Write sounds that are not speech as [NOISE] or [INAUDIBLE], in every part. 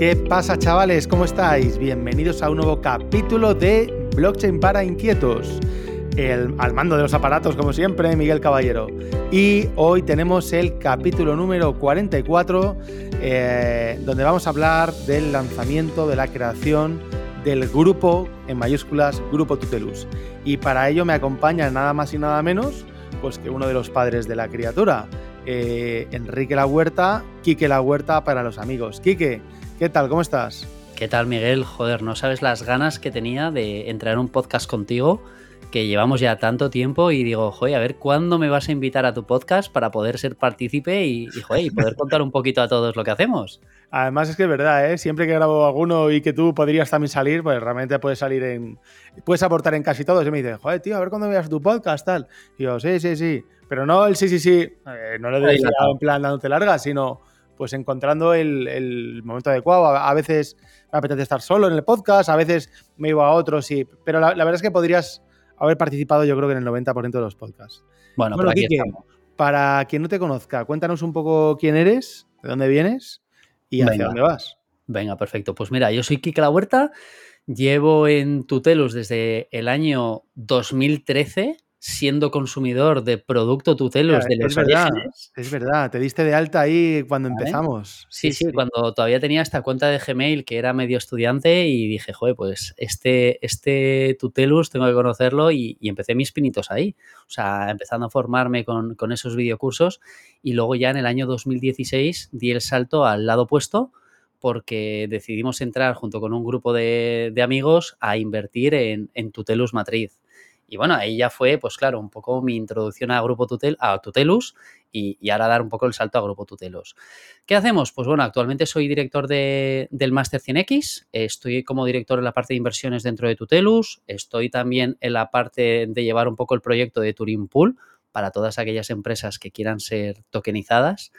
¿Qué pasa chavales? ¿Cómo estáis? Bienvenidos a un nuevo capítulo de Blockchain para Inquietos. El, al mando de los aparatos, como siempre, Miguel Caballero. Y hoy tenemos el capítulo número 44, eh, donde vamos a hablar del lanzamiento, de la creación del grupo, en mayúsculas, Grupo Tutelus. Y para ello me acompaña nada más y nada menos pues que uno de los padres de la criatura, eh, Enrique La Huerta, Quique La Huerta para los amigos. Quique, ¿qué tal? ¿Cómo estás? ¿Qué tal, Miguel? Joder, no sabes las ganas que tenía de entrar en un podcast contigo que llevamos ya tanto tiempo y digo, joder, a ver cuándo me vas a invitar a tu podcast para poder ser partícipe y, y poder contar un poquito a todos lo que hacemos. [LAUGHS] Además es que es verdad, ¿eh? siempre que grabo alguno y que tú podrías también salir, pues realmente puedes salir en... Puedes aportar en casi todos. Y me dicen, joder, tío, a ver cuándo veas tu podcast, tal. Y yo, sí, sí, sí. Pero no el sí, sí, sí. Eh, no lo he en plan dándote larga, sino pues encontrando el, momento adecuado. A, veces me apetece estar solo en el podcast, a veces me iba a otros, sí. Pero la, verdad es que podrías haber participado yo creo que en el 90% de los podcasts. Bueno, bueno aquí estamos. Para quien no te conozca, cuéntanos un poco quién eres, de dónde vienes y hacia dónde vas. Venga, perfecto. Pues mira, yo soy Kike La Huerta, llevo en Tutelus desde el año 2013 siendo consumidor de producto Tutelus de los es verdad, Es verdad, te diste de alta ahí cuando empezamos. Sí sí, cuando todavía tenía esta cuenta de Gmail que era medio estudiante y dije, joder, pues este, este Tutelus tengo que conocerlo y, empecé mis pinitos ahí. O sea, empezando a formarme con, con esos videocursos y luego ya en el año 2016 di el salto al lado opuesto porque decidimos entrar junto con un grupo de, de amigos a invertir en, en Tutelus Matriz. Y bueno, ahí ya fue, pues claro, un poco mi introducción a Grupo Tutel, a Tutelus y, ahora dar un poco el salto a Grupo Tutelus. ¿Qué hacemos? Pues bueno, actualmente soy director del Master 100X, estoy como director en la parte de inversiones dentro de Tutelus, estoy también en la parte de llevar un poco el proyecto de Turing Pool para todas aquellas empresas que quieran ser tokenizadas.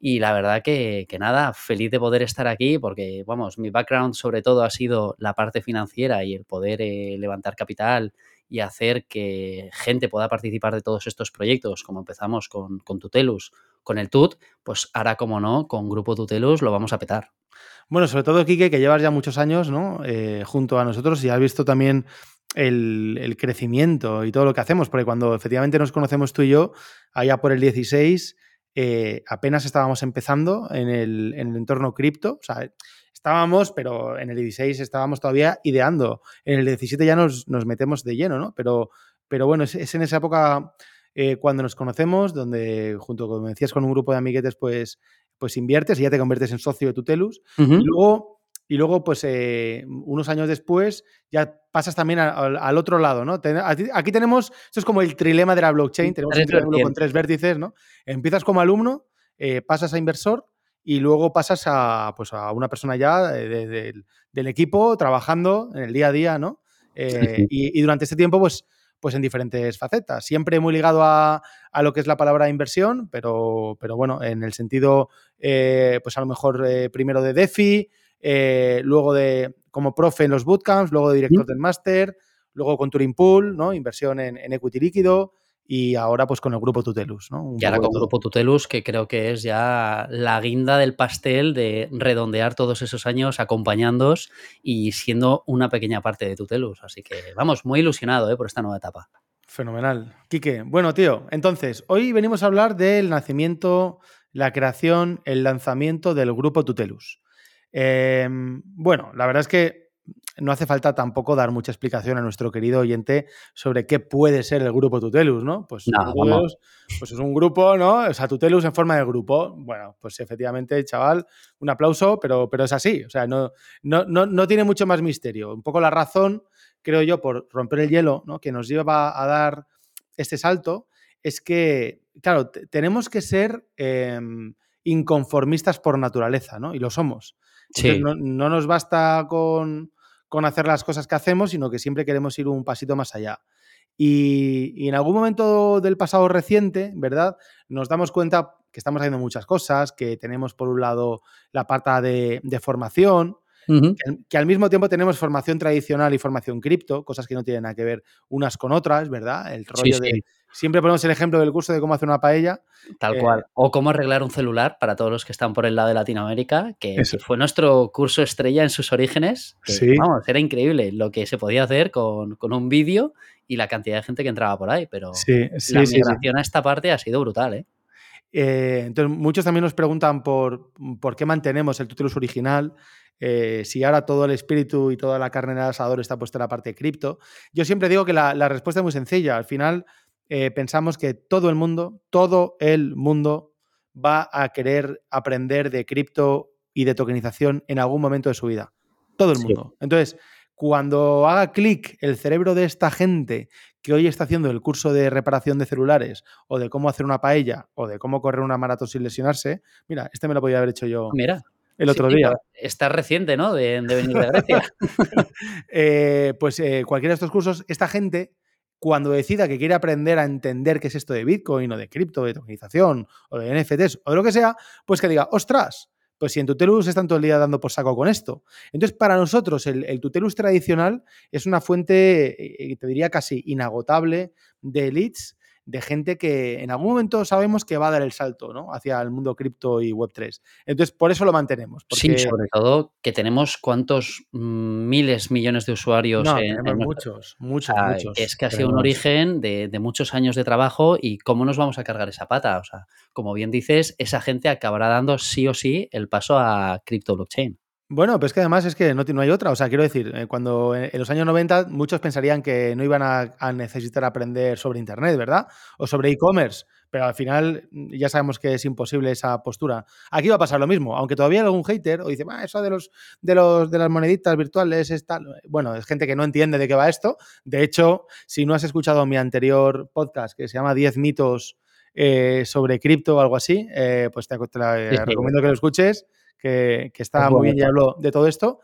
Y la verdad que, nada, feliz de poder estar aquí porque, vamos, mi background sobre todo ha sido la parte financiera y el poder eh, levantar capital y hacer que gente pueda participar de todos estos proyectos, como empezamos con, Tutelus, con el TUT, pues ahora, como no, con Grupo Tutelus lo vamos a petar. Bueno, sobre todo, Quique, que llevas ya muchos años ¿no? Eh, junto a nosotros y has visto también el, crecimiento y todo lo que hacemos, porque cuando efectivamente nos conocemos tú y yo, allá por el 16, eh, apenas estábamos empezando en el, en el entorno cripto, o sea, estábamos, pero en el 16 estábamos todavía ideando. En el 17 ya nos, nos metemos de lleno, ¿no? Pero, pero bueno, es, en esa época eh, cuando nos conocemos, donde junto, como decías, con un grupo de amiguetes, pues, pues inviertes y ya te conviertes en socio de Tutelus. y, luego, y luego, pues eh, unos años después, ya pasas también al otro lado, ¿no? aquí tenemos, esto es como el trilema de la blockchain, tenemos un triángulo con tres vértices, ¿no? Empiezas como alumno, eh, pasas a inversor y luego pasas a, pues a una persona ya del equipo trabajando en el día a día, ¿no? Eh, y, durante este tiempo, pues, pues en diferentes facetas. Siempre muy ligado a, lo que es la palabra inversión, pero, pero bueno, en el sentido, eh, pues a lo mejor eh, primero de DeFi, luego de como profe en los bootcamps, luego de director del máster, luego con Turing Pool, ¿no? Inversión en, en equity líquido, y ahora pues con el grupo Tutelus, ¿no? y ahora con el grupo Tutelus, que creo que es ya la guinda del pastel de redondear todos esos años acompañándos y siendo una pequeña parte de Tutelus. Así que vamos, muy ilusionado ¿eh? por esta nueva etapa. Fenomenal. Quique, bueno, tío, entonces, hoy venimos a hablar del nacimiento, la creación, el lanzamiento del grupo Tutelus. Em, bueno, la verdad es que no hace falta tampoco dar mucha explicación a nuestro querido oyente sobre qué puede ser el grupo Tutelus, ¿no? Pues, pues es un grupo, ¿no? O sea, Tutelus en forma de grupo. Bueno, pues efectivamente, chaval, un aplauso, pero, pero es así. O sea, no, no, no, tiene mucho más misterio. Un poco la razón, creo yo, por romper el hielo, ¿no? Que nos lleva a dar este salto, es que, claro, tenemos que ser em, inconformistas por naturaleza, ¿no? Y lo somos. no, nos basta con, con hacer las cosas que hacemos, sino que siempre queremos ir un pasito más allá. Y, en algún momento del pasado reciente, ¿verdad? Nos damos cuenta que estamos haciendo muchas cosas, que tenemos por un lado la parte de, formación, que, al mismo tiempo tenemos formación tradicional y formación cripto, cosas que no tienen nada que ver unas con otras, ¿verdad? El rollo de Siempre ponemos el ejemplo del curso de cómo hacer una paella. Tal eh, cual. O cómo arreglar un celular para todos los que están por el lado de Latinoamérica, que, fue nuestro curso estrella en sus orígenes. sí. Vamos, era increíble lo que se podía hacer con, un vídeo y la cantidad de gente que entraba por ahí. Pero la migración a esta parte ha sido brutal, ¿eh? ¿Eh? entonces, muchos también nos preguntan por, por qué mantenemos el Tutelus original. Eh, si ahora todo el espíritu y toda la carne en el asador está puesta en la parte de cripto. Yo siempre digo que la, la respuesta es muy sencilla. Al final, eh, pensamos que todo el mundo, todo el mundo va a querer aprender de cripto y de tokenización en algún momento de su vida. Todo el mundo. Entonces, cuando haga clic el cerebro de esta gente que hoy está haciendo el curso de reparación de celulares o de cómo hacer una paella o de cómo correr una maratón sin lesionarse, mira, este me lo podía haber hecho yo. Mira, el otro día. Está reciente, ¿no? De, venir de Grecia. [LAUGHS] Eh, pues eh, cualquiera de estos cursos, esta gente cuando decida que quiere aprender a entender qué es esto de Bitcoin o de cripto, de tokenización o de NFTs o de lo que sea, pues que diga, ostras, pues si en Tutelus están todo el día dando por saco con esto. Entonces, para nosotros, el, el Tutelus tradicional es una fuente, eh, te diría casi inagotable de leads de gente que en algún momento sabemos que va a dar el salto ¿no? hacia el mundo cripto y Web3. Entonces, por eso lo mantenemos. Sí, sobre todo que tenemos cuántos mm, miles, millones de usuarios. en, muchos, muchos, muchos. Es que ha sido un origen de, de, muchos años de trabajo y cómo nos vamos a cargar esa pata. O sea, como bien dices, esa gente acabará dando sí o sí el paso a cripto blockchain. Bueno, pues que además es que no, no hay otra. O sea, quiero decir, eh, cuando en los años 90 muchos pensarían que no iban a, necesitar aprender sobre Internet, ¿verdad? O sobre e-commerce. Pero al final mm, ya sabemos que es imposible esa postura. Aquí va a pasar lo mismo, aunque todavía hay algún hater o dice, ah, eso de los, de los de las moneditas virtuales es tal. Bueno, es gente que no entiende de qué va esto. De hecho, si no has escuchado mi anterior podcast que se llama 10 mitos eh, sobre cripto o algo así, eh, pues te, recomiendo que lo escuches que, está muy bien y hablo de todo esto,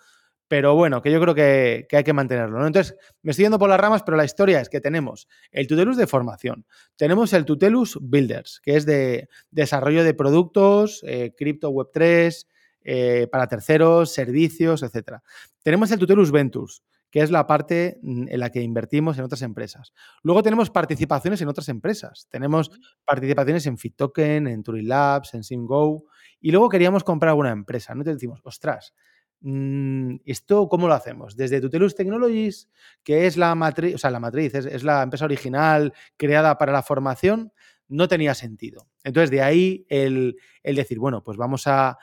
pero bueno, que yo creo que, hay que mantenerlo. Entonces, me estoy yendo por las ramas, pero la historia es que tenemos el Tutelus de formación, tenemos el Tutelus Builders, que es de desarrollo de productos, eh, cripto web 3, eh, para terceros, servicios, etc. Tenemos el Tutelus Ventures, que es la parte mm, en la que invertimos en otras empresas. Luego tenemos participaciones en otras empresas. Tenemos participaciones en FitToken, en Turing Labs, en SimGo. Y luego queríamos comprar alguna empresa. ¿no? te decimos, ostras, mm, ¿esto cómo lo hacemos? Desde Tutelus Technologies, que es la matriz, o sea, la matriz, es, la empresa original creada para la formación, no tenía sentido. Entonces, de ahí el, decir, bueno, pues vamos a,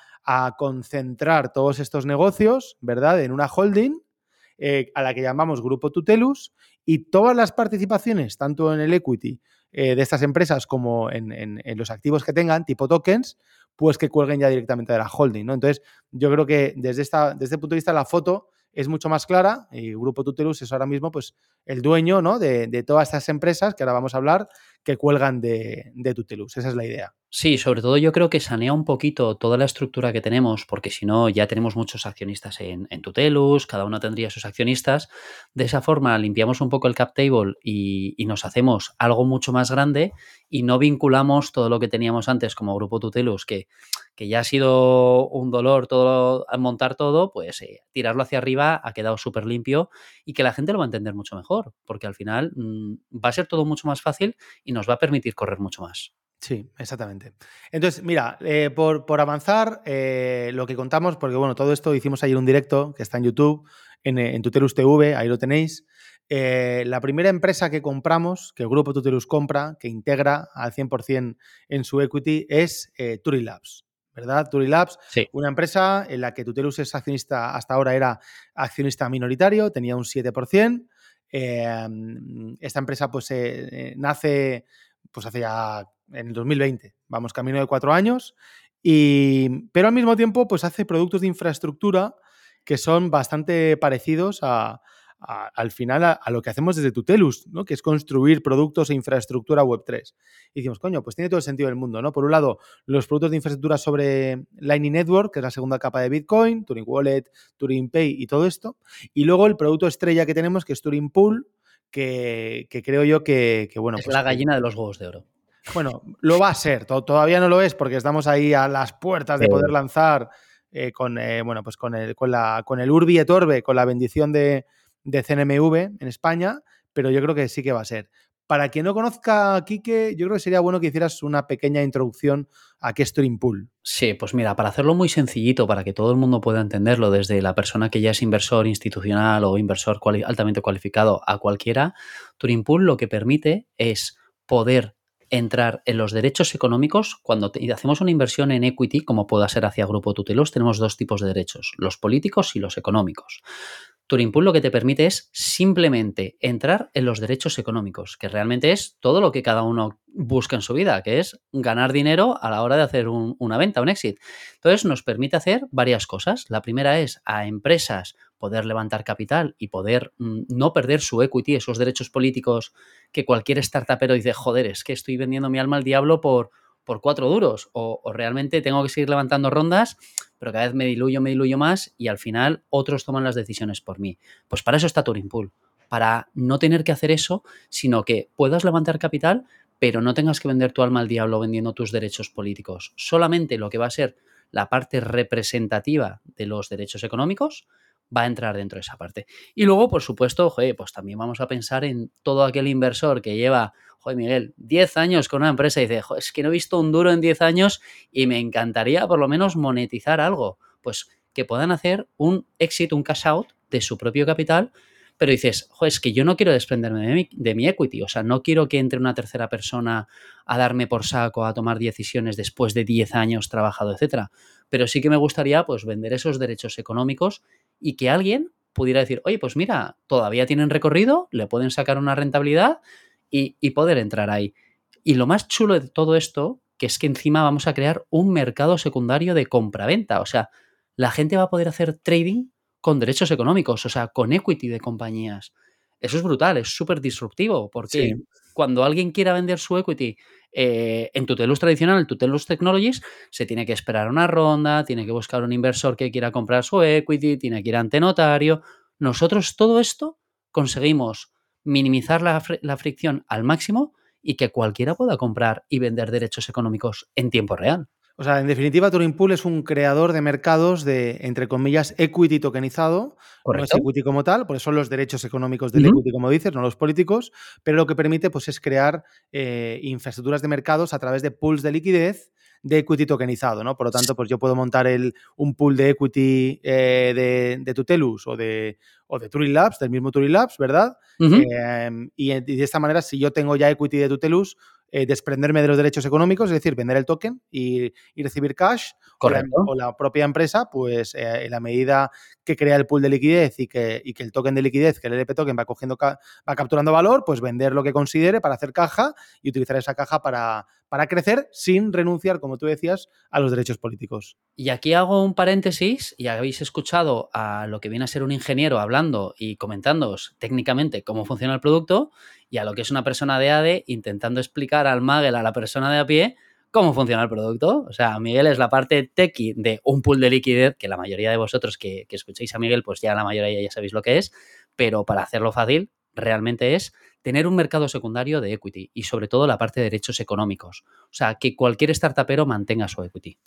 concentrar todos estos negocios, ¿verdad?, en una holding eh, a la que llamamos Grupo Tutelus y todas las participaciones, tanto en el equity eh, de estas empresas como en, en, los activos que tengan, tipo tokens, pues que cuelguen ya directamente de la holding, ¿no? Entonces, yo creo que desde, esta, desde este punto de vista la foto es mucho más clara y Grupo Tutelus es ahora mismo pues el dueño ¿no? de, de todas estas empresas que ahora vamos a hablar que cuelgan de, de Tutelus. Esa es la idea. Sí, sobre todo yo creo que sanea un poquito toda la estructura que tenemos, porque si no ya tenemos muchos accionistas en, Tutelus, cada uno tendría sus accionistas. De esa forma limpiamos un poco el cap table y, nos hacemos algo mucho más grande y no vinculamos todo lo que teníamos antes como grupo Tutelus, que, que ya ha sido un dolor todo montar todo, pues eh, tirarlo hacia arriba ha quedado súper limpio y que la gente lo va a entender mucho mejor, porque al final mm, va a ser todo mucho más fácil y nos va a permitir correr mucho más. Sí, exactamente. Entonces, mira, eh, por, avanzar, eh, lo que contamos, porque bueno, todo esto hicimos ayer un directo que está en YouTube, en, en Tutelus TV, ahí lo tenéis. Eh, la primera empresa que compramos, que el grupo Tutelus compra, que integra al 100% en su equity, es Turing Labs. ¿Verdad? Turing Labs, sí. una empresa en la que Tutelus es accionista, hasta ahora era accionista minoritario, tenía un 7%. Esta empresa pues nace pues hace ya en el 2020, vamos camino de cuatro años, y, pero al mismo tiempo pues hace productos de infraestructura que son bastante parecidos a, al final a, lo que hacemos desde Tutelus, ¿no? que es construir productos e infraestructura Web3. Y decimos, coño, pues tiene todo el sentido del mundo. ¿no? Por un lado, los productos de infraestructura sobre Lightning Network, que es la segunda capa de Bitcoin, Turing Wallet, Turing Pay y todo esto. Y luego el producto estrella que tenemos, que es Turing Pool, que, creo yo que, bueno. Es pues la gallina de los huevos de oro. Bueno, lo va a ser, todavía no lo es porque estamos ahí a las puertas de poder lanzar eh, con, bueno, pues con, el, con, la, con el Urbi et Orbe, con la bendición de, de CNMV en España, pero yo creo que sí que va a ser. Para quien no conozca a Quique, yo creo que sería bueno que hicieras una pequeña introducción a qué es Turing Pool. Sí, pues mira, para hacerlo muy sencillito, para que todo el mundo pueda entenderlo, desde la persona que ya es inversor institucional o inversor altamente cualificado a cualquiera, Turing Pool lo que permite es poder entrar en los derechos económicos cuando hacemos una inversión en equity, como pueda ser hacia Grupo Tutelos, tenemos dos tipos de derechos, los políticos y los económicos. Turing Pool lo que te permite es simplemente entrar en los derechos económicos, que realmente es todo lo que cada uno busca en su vida, que es ganar dinero a la hora de hacer una venta, un exit. Entonces nos permite hacer varias cosas. La primera es a empresas poder levantar capital y poder mm, no perder su equity, esos derechos políticos que cualquier startupero dice, joder, es que estoy vendiendo mi alma al diablo por, por cuatro duros o, realmente tengo que seguir levantando rondas pero cada vez me diluyo, me diluyo más y al final otros toman las decisiones por mí. Pues para eso está Turing Pool, para no tener que hacer eso, sino que puedas levantar capital, pero no tengas que vender tu alma al diablo vendiendo tus derechos políticos. Solamente lo que va a ser la parte representativa de los derechos económicos va a entrar dentro de esa parte. Y luego, por supuesto, pues también vamos a pensar en todo aquel inversor que lleva joder, Miguel, 10 años con una empresa y dice, es que no he visto un duro en 10 años y me encantaría por lo menos monetizar algo. Pues que puedan hacer un exit, un cash out de su propio capital, pero dices, joder, es que yo no quiero desprenderme de mi, de mi equity, o sea, no quiero que entre una tercera persona a darme por saco, a tomar decisiones después de 10 años trabajado, etcétera. Pero sí que me gustaría, pues, vender esos derechos económicos y que alguien pudiera decir, oye, pues mira, todavía tienen recorrido, le pueden sacar una rentabilidad y, poder entrar ahí. Y lo más chulo de todo esto, que es que encima vamos a crear un mercado secundario de compra-venta. O sea, la gente va a poder hacer trading con derechos económicos, o sea, con equity de compañías. Eso es brutal, es súper disruptivo, porque cuando alguien quiera vender su equity eh, en Tutelus tradicional, Tutelus Technologies, se tiene que esperar una ronda, tiene que buscar un inversor que quiera comprar su equity, tiene que ir ante notario. Nosotros todo esto conseguimos minimizar la, fricción al máximo y que cualquiera pueda comprar y vender derechos económicos en tiempo real. O sea, en definitiva, Turing Pool es un creador de mercados de, entre comillas, equity tokenizado. No es equity como tal, porque son los derechos económicos del equity, como dices, no los políticos, pero lo que permite pues, es crear eh, infraestructuras de mercados a través de pools de liquidez de equity tokenizado, ¿no? Por lo tanto, pues yo puedo montar el, un pool de equity eh, de, Tutelus o de, o de Turing Labs, del mismo Turing Labs, ¿verdad? Em, y, de esta manera, si yo tengo ya equity de Tutelus, eh, desprenderme de los derechos económicos, es decir, vender el token y, recibir cash, o la, propia empresa, pues eh, en la medida que crea el pool de liquidez y que, que el token de liquidez, que el LP token va cogiendo, va capturando valor, pues vender lo que considere para hacer caja y utilizar esa caja para, para crecer sin renunciar, como tú decías, a los derechos políticos. Y aquí hago un paréntesis, y habéis escuchado a lo que viene a ser un ingeniero hablando y comentándoos técnicamente cómo funciona el producto, y a lo que es una persona de ADE intentando explicar al Magel, a la persona de a pie, cómo funciona el producto. O sea, Miguel es la parte techie de un pool de liquidez, que la mayoría de vosotros que, que escuchéis a Miguel, pues ya la mayoría ya sabéis lo que es, pero para hacerlo fácil, realmente es tener un mercado secundario de equity y sobre todo la parte de derechos económicos. O sea, que cualquier startupero mantenga su equity.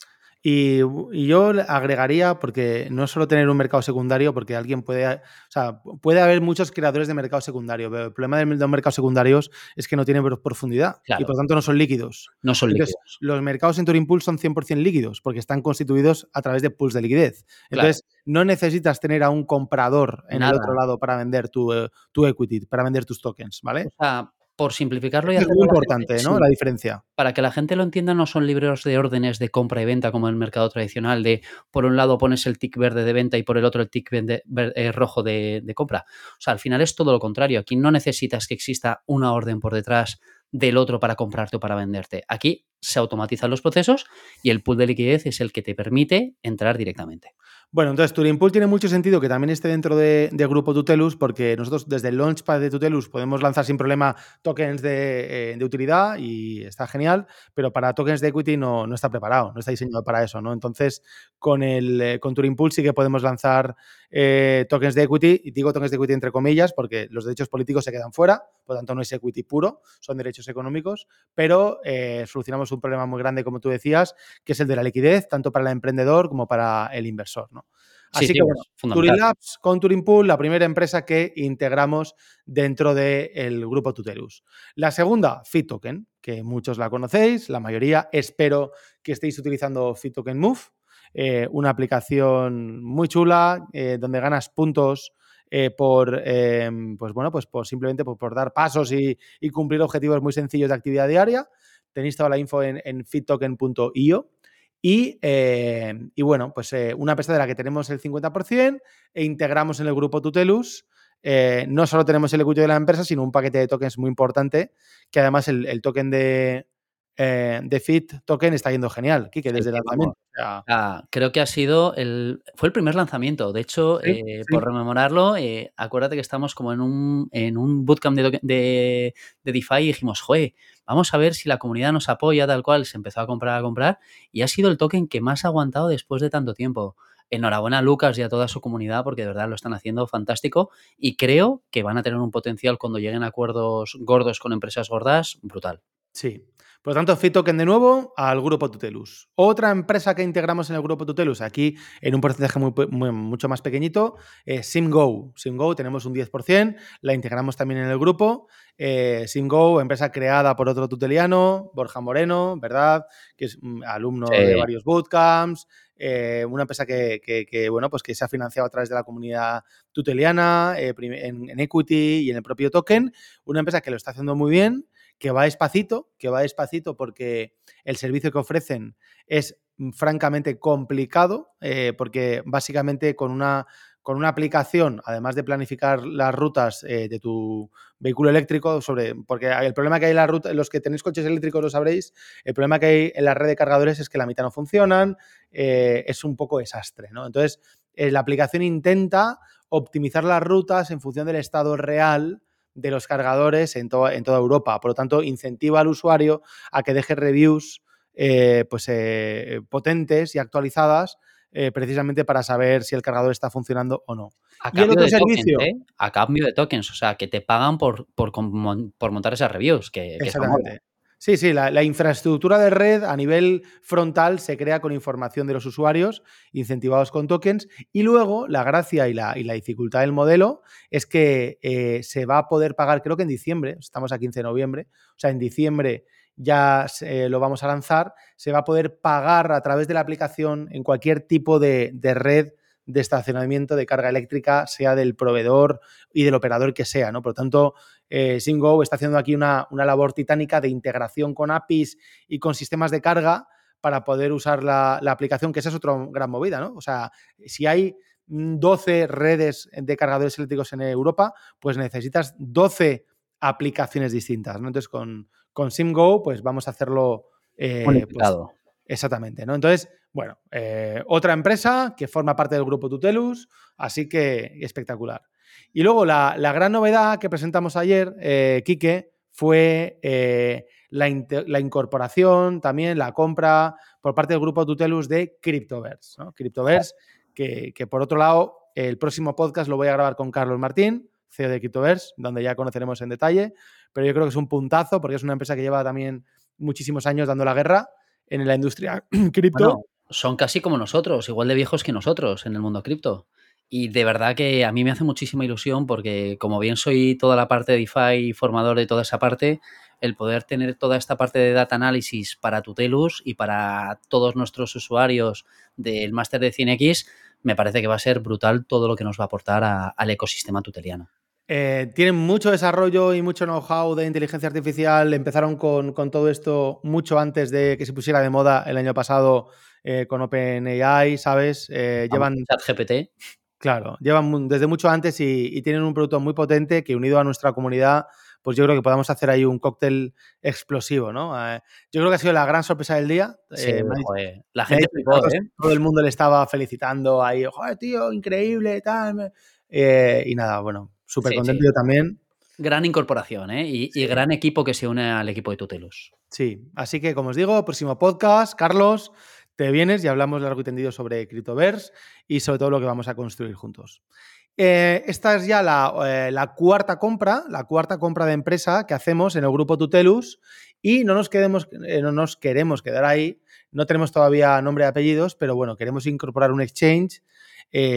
Y, yo agregaría, porque no es solo tener un mercado secundario, porque alguien puede, o sea, puede haber muchos creadores de mercado secundario, pero el problema de los mercados secundarios es que no tienen profundidad y por tanto no son líquidos. No son líquidos. Los mercados en Turing Pool son 100% líquidos porque están constituidos a través de pools de liquidez. Entonces, no necesitas tener a un comprador en el otro lado para vender tu, eh, tu, equity, para vender tus tokens, ¿vale? O sea, por simplificarlo y Es muy importante, ¿no? La diferencia. Para que la gente lo entienda, no son libros de órdenes de compra y venta como en el mercado tradicional, de por un lado pones el tick verde de venta y por el otro el tick eh, rojo de, de, compra. O sea, al final es todo lo contrario. Aquí no necesitas que exista una orden por detrás del otro para comprarte o para venderte. Aquí se automatizan los procesos y el pool de liquidez es el que te permite entrar directamente. Bueno, entonces Turing Pool tiene mucho sentido que también esté dentro de, Grupo Tutelus, porque nosotros desde el Launchpad de Tutelus podemos lanzar sin problema tokens de, eh, utilidad y está genial, pero para tokens de equity no, no, está preparado, no está diseñado para eso, ¿no? Entonces, con, el, eh, con Turing Pool sí que podemos lanzar eh, tokens de equity, y digo tokens de equity entre comillas, porque los derechos políticos se quedan fuera, por lo tanto no es equity puro, son derechos económicos, pero solucionamos un problema muy grande, como tú decías, que es el de la liquidez, tanto para el emprendedor como para el inversor. ¿no? Así que, bueno, Turing Labs con Turing Pool, la primera empresa que integramos dentro del grupo Tutelus. La segunda, FitToken, que muchos la conocéis, la mayoría. Espero que estéis utilizando FitToken Move, eh, una aplicación muy chula eh, donde ganas puntos. Eh, por, pues bueno, pues por simplemente por, dar pasos y, cumplir objetivos muy sencillos de actividad diaria. Tenéis toda la info en, en fittoken.io. Eh, y, bueno, pues eh, una empresa de la que tenemos el 50% e integramos en el grupo Tutelus. Eh, no solo tenemos el equity de la empresa, sino un paquete de tokens muy importante, que además el, token de, de Fit Token está yendo genial, Kike, desde el lanzamiento. Ah, creo que ha sido el. Fue el primer lanzamiento. De hecho, por rememorarlo, acuérdate que estamos como en un, en un bootcamp de, de, de DeFi y dijimos, joder, vamos a ver si la comunidad nos apoya, tal cual, se empezó a comprar, a comprar, y ha sido el token que más ha aguantado después de tanto tiempo. Enhorabuena a Lucas y a toda su comunidad porque de verdad lo están haciendo fantástico y creo que van a tener un potencial cuando lleguen a acuerdos gordos con empresas gordas brutal. Sí, por lo tanto, FitToken de nuevo al grupo Tutelus. Otra empresa que integramos en el grupo Tutelus, aquí en un porcentaje mucho más pequeñito, es SimGo. SimGo tenemos un 10%, la integramos también en el grupo. Eh, SimGo, empresa creada por otro tuteliano, Borja Moreno, ¿verdad? Que es mm, alumno de varios bootcamps. Eh, una empresa que, bueno, pues que se ha financiado a través de la comunidad tuteliana, eh, en, en, equity y en el propio token. Una empresa que lo está haciendo muy bien que va despacito, que va despacito porque el servicio que ofrecen es mm, francamente complicado, eh, porque básicamente con una, con una aplicación, además de planificar las rutas eh, de tu vehículo eléctrico, sobre, porque el problema que hay en la ruta, los que tenéis coches eléctricos lo sabréis, el problema que hay en la red de cargadores es que la mitad no funcionan, eh, es un poco desastre, ¿no? Entonces, la aplicación intenta optimizar las rutas en función del estado real de los cargadores en, en toda Europa. Por lo tanto, incentiva al usuario a que deje reviews eh, pues, eh, potentes y actualizadas eh, precisamente para saber si el cargador está funcionando o no. A cambio, de servicio, tokens, a cambio de tokens, o sea, que te pagan por, por, por montar esas reviews. Que, que Exactamente. Sí, sí, la, infraestructura de red a nivel frontal se crea con información de los usuarios, incentivados con tokens, y luego la gracia y la, dificultad del modelo es que eh, se va a poder pagar, creo que en diciembre, estamos a 15 de noviembre, o sea, en diciembre ya lo vamos a lanzar, se va a poder pagar a través de la aplicación en cualquier tipo de red de estacionamiento de carga eléctrica, sea del proveedor y del operador que sea, ¿no? Por lo tanto, eh, Singo está haciendo aquí una, labor titánica de integración con APIs y con sistemas de carga para poder usar la, aplicación, que esa es otra gran movida, ¿no? O sea, si hay 12 redes de cargadores eléctricos en Europa, pues necesitas 12 aplicaciones distintas, ¿no? Entonces, con, con SimGo, pues vamos a hacerlo... Eh, Exactamente, ¿no? Entonces, bueno, eh, otra empresa que forma parte del grupo Tutelus, así que espectacular. Y luego la, gran novedad que presentamos ayer, eh, Quique, fue eh, la, incorporación, también la compra por parte del grupo Tutelus de Cryptoverse. ¿no? Cryptoverse, que, por otro lado, el próximo podcast lo voy a grabar con Carlos Martín, CEO de Cryptoverse, donde ya conoceremos en detalle, pero yo creo que es un puntazo porque es una empresa que lleva también muchísimos años dando la guerra en la industria [CLEARS THROAT] cripto. Son casi como nosotros, igual de viejos que nosotros en el mundo cripto. Y de verdad que a mí me hace muchísima ilusión porque como bien soy toda la parte de DeFi y formador de toda esa parte, el poder tener toda esta parte de data análisis para Tutelus y para todos nuestros usuarios del máster de 100X, me parece que va a ser brutal todo lo que nos va a aportar al ecosistema tuteliano. Eh, tienen mucho desarrollo y mucho know-how de inteligencia artificial. Empezaron con, todo esto mucho antes de que se pusiera de moda el año pasado eh, con OpenAI, ¿sabes? Eh, llevan. GPT. Claro, llevan desde mucho antes y, tienen un producto muy potente que unido a nuestra comunidad, pues yo creo que podemos hacer ahí un cóctel explosivo, ¿no? yo creo que ha sido la gran sorpresa del día. Sí, La gente todo el mundo le estaba felicitando ahí, joder, tío, increíble, tal. y nada, bueno, Súper contento yo también. Gran incorporación, ¿eh? Y, gran equipo que se une al equipo de Tutelus. Sí, así que como os digo, próximo podcast, Carlos, te vienes y hablamos largo y tendido sobre Cryptoverse y sobre todo lo que vamos a construir juntos. Eh, esta es ya la, eh, la, cuarta compra, la cuarta compra de empresa que hacemos en el grupo Tutelus Y no nos, eh, no nos queremos quedar ahí, no tenemos todavía nombre y apellidos, pero bueno, queremos incorporar un exchange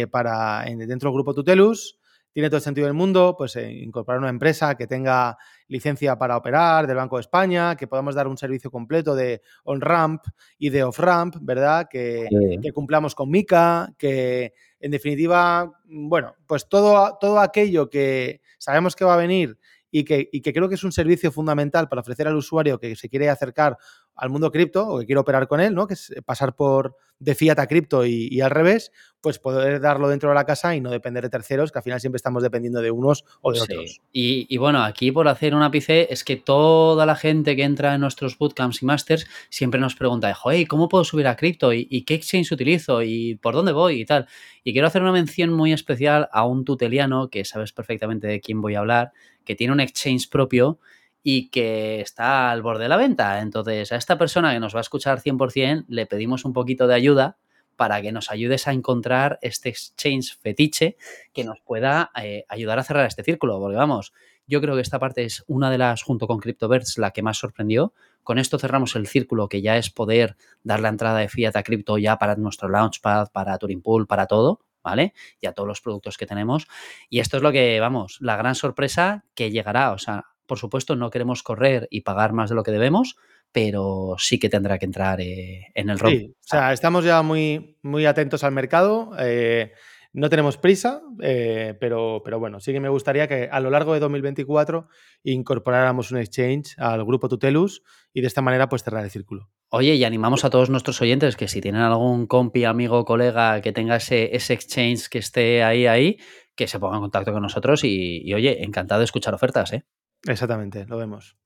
para, dentro del grupo Tutelus tiene todo el sentido del mundo, pues eh, incorporar una empresa que tenga licencia para operar del Banco de España, que podamos dar un servicio completo de on-ramp y de off-ramp, ¿verdad? Que, que, cumplamos con MICA, que en definitiva, bueno, pues todo, todo aquello que sabemos que va a venir y que, y que creo que es un servicio fundamental para ofrecer al usuario que se quiere acercar al mundo cripto o que quiere operar con él, ¿no? Que es pasar por de fiat a cripto y, al revés, pues poder darlo dentro de la casa y no depender de terceros, que al final siempre estamos dependiendo de unos o de otros. Y, bueno, aquí por hacer un ápice es que toda la gente que entra en nuestros bootcamps y masters siempre nos pregunta, joder, ¿cómo puedo subir a cripto? ¿Y, ¿Y, qué exchange utilizo? ¿Y por dónde voy? Y tal. Y quiero hacer una mención muy especial a un tuteliano que sabes perfectamente de quién voy a hablar, que tiene un exchange propio y que está al borde de la venta. Entonces, a esta persona que nos va a escuchar 100%, le pedimos un poquito de ayuda para que nos ayudes a encontrar este exchange fetiche que nos pueda eh, ayudar a cerrar este círculo. Porque vamos, yo creo que esta parte es una de las, junto con CryptoBirds, la que más sorprendió. Con esto cerramos el círculo que ya es poder dar la entrada de fiat a cripto ya para nuestro Launchpad, para Turing Pool, para todo. ¿Vale? Y a todos los productos que tenemos. Y esto es lo que, vamos, la gran sorpresa que llegará. O sea, por supuesto, no queremos correr y pagar más de lo que debemos, pero sí que tendrá que entrar eh, en el rol. Sí, o sea, estamos ya muy, muy atentos al mercado. Eh, no tenemos prisa, eh, pero, pero bueno, sí que me gustaría que a lo largo de 2024 incorporáramos un exchange al grupo Tutelus y de esta manera pues cerrar el círculo. Oye, y animamos a todos nuestros oyentes que si tienen algún compi, amigo, colega que tenga ese, ese exchange que esté ahí, ahí, que se ponga en contacto con nosotros y, oye, encantado de escuchar ofertas, ¿eh? Exactamente, lo vemos.